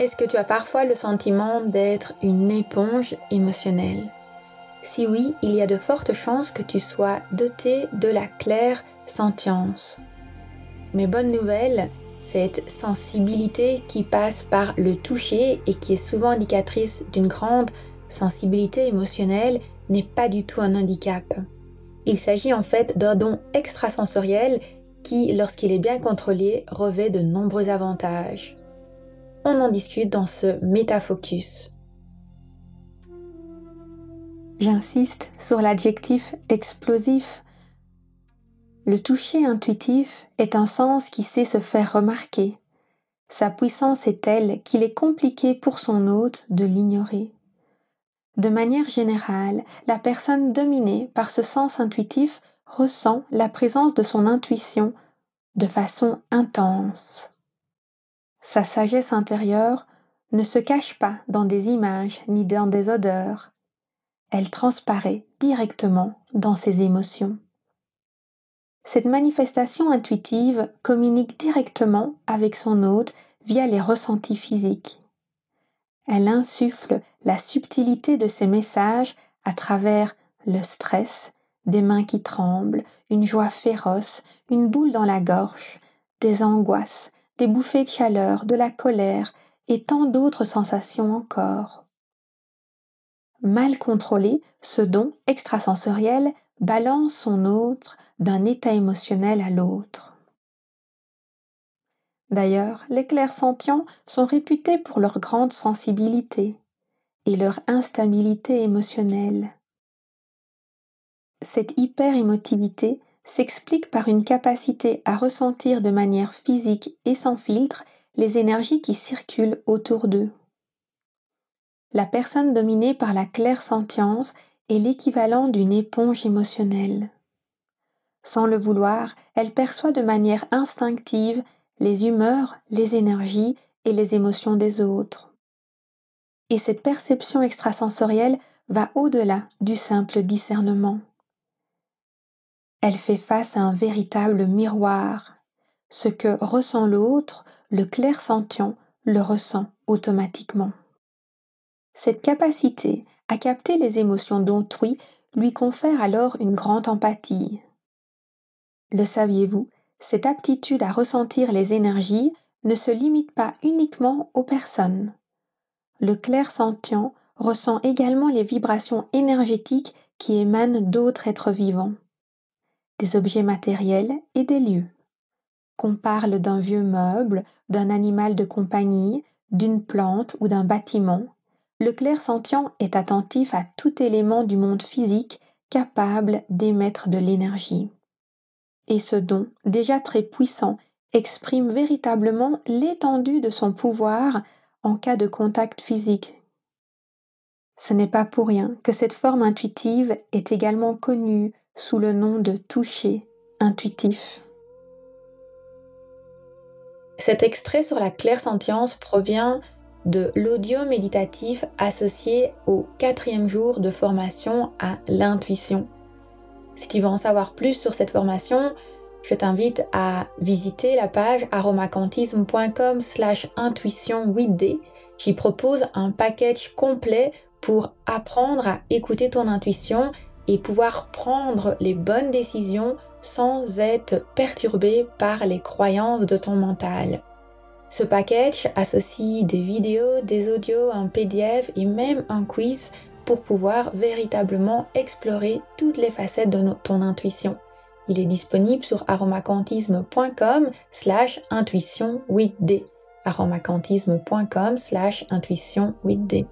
Est-ce que tu as parfois le sentiment d'être une éponge émotionnelle? Si oui, il y a de fortes chances que tu sois doté de la claire sentience. Mais bonne nouvelle, cette sensibilité qui passe par le toucher et qui est souvent indicatrice d'une grande sensibilité émotionnelle n'est pas du tout un handicap. Il s'agit en fait d'un don extrasensoriel qui, lorsqu'il est bien contrôlé, revêt de nombreux avantages. Discute dans ce métafocus. J'insiste sur l'adjectif explosif. Le toucher intuitif est un sens qui sait se faire remarquer. Sa puissance est telle qu'il est compliqué pour son hôte de l'ignorer. De manière générale, la personne dominée par ce sens intuitif ressent la présence de son intuition de façon intense. Sa sagesse intérieure ne se cache pas dans des images ni dans des odeurs. Elle transparaît directement dans ses émotions. Cette manifestation intuitive communique directement avec son hôte via les ressentis physiques. Elle insuffle la subtilité de ses messages à travers le stress, des mains qui tremblent, une joie féroce, une boule dans la gorge, des angoisses, des bouffées de chaleur, de la colère et tant d'autres sensations encore. Mal contrôlé, ce don extrasensoriel balance son autre d'un état émotionnel à l'autre. D'ailleurs, les clairsentients sont réputés pour leur grande sensibilité et leur instabilité émotionnelle. Cette hyper-émotivité s'explique par une capacité à ressentir de manière physique et sans filtre les énergies qui circulent autour d'eux. La personne dominée par la clairsentience est l'équivalent d'une éponge émotionnelle. Sans le vouloir, elle perçoit de manière instinctive les humeurs, les énergies et les émotions des autres. Et cette perception extrasensorielle va au-delà du simple discernement. Elle fait face à un véritable miroir. Ce que ressent l'autre, le clair-sentient le ressent automatiquement. Cette capacité à capter les émotions d'autrui lui confère alors une grande empathie. Le saviez-vous cette aptitude à ressentir les énergies ne se limite pas uniquement aux personnes. Le clair sentient ressent également les vibrations énergétiques qui émanent d'autres êtres vivants, des objets matériels et des lieux. Qu'on parle d'un vieux meuble, d'un animal de compagnie, d'une plante ou d'un bâtiment, le clair sentient est attentif à tout élément du monde physique capable d'émettre de l'énergie et ce don, déjà très puissant, exprime véritablement l'étendue de son pouvoir en cas de contact physique. Ce n'est pas pour rien que cette forme intuitive est également connue sous le nom de toucher intuitif. Cet extrait sur la clairsentience provient de l'audio méditatif associé au quatrième jour de formation à l'intuition si tu veux en savoir plus sur cette formation, je t'invite à visiter la page aromacantisme.com slash intuition 8D. J'y propose un package complet pour apprendre à écouter ton intuition et pouvoir prendre les bonnes décisions sans être perturbé par les croyances de ton mental. Ce package associe des vidéos, des audios, un PDF et même un quiz pour pouvoir véritablement explorer toutes les facettes de ton intuition. Il est disponible sur aromacantisme.com slash intuition 8D. aromacantisme.com slash intuition 8D.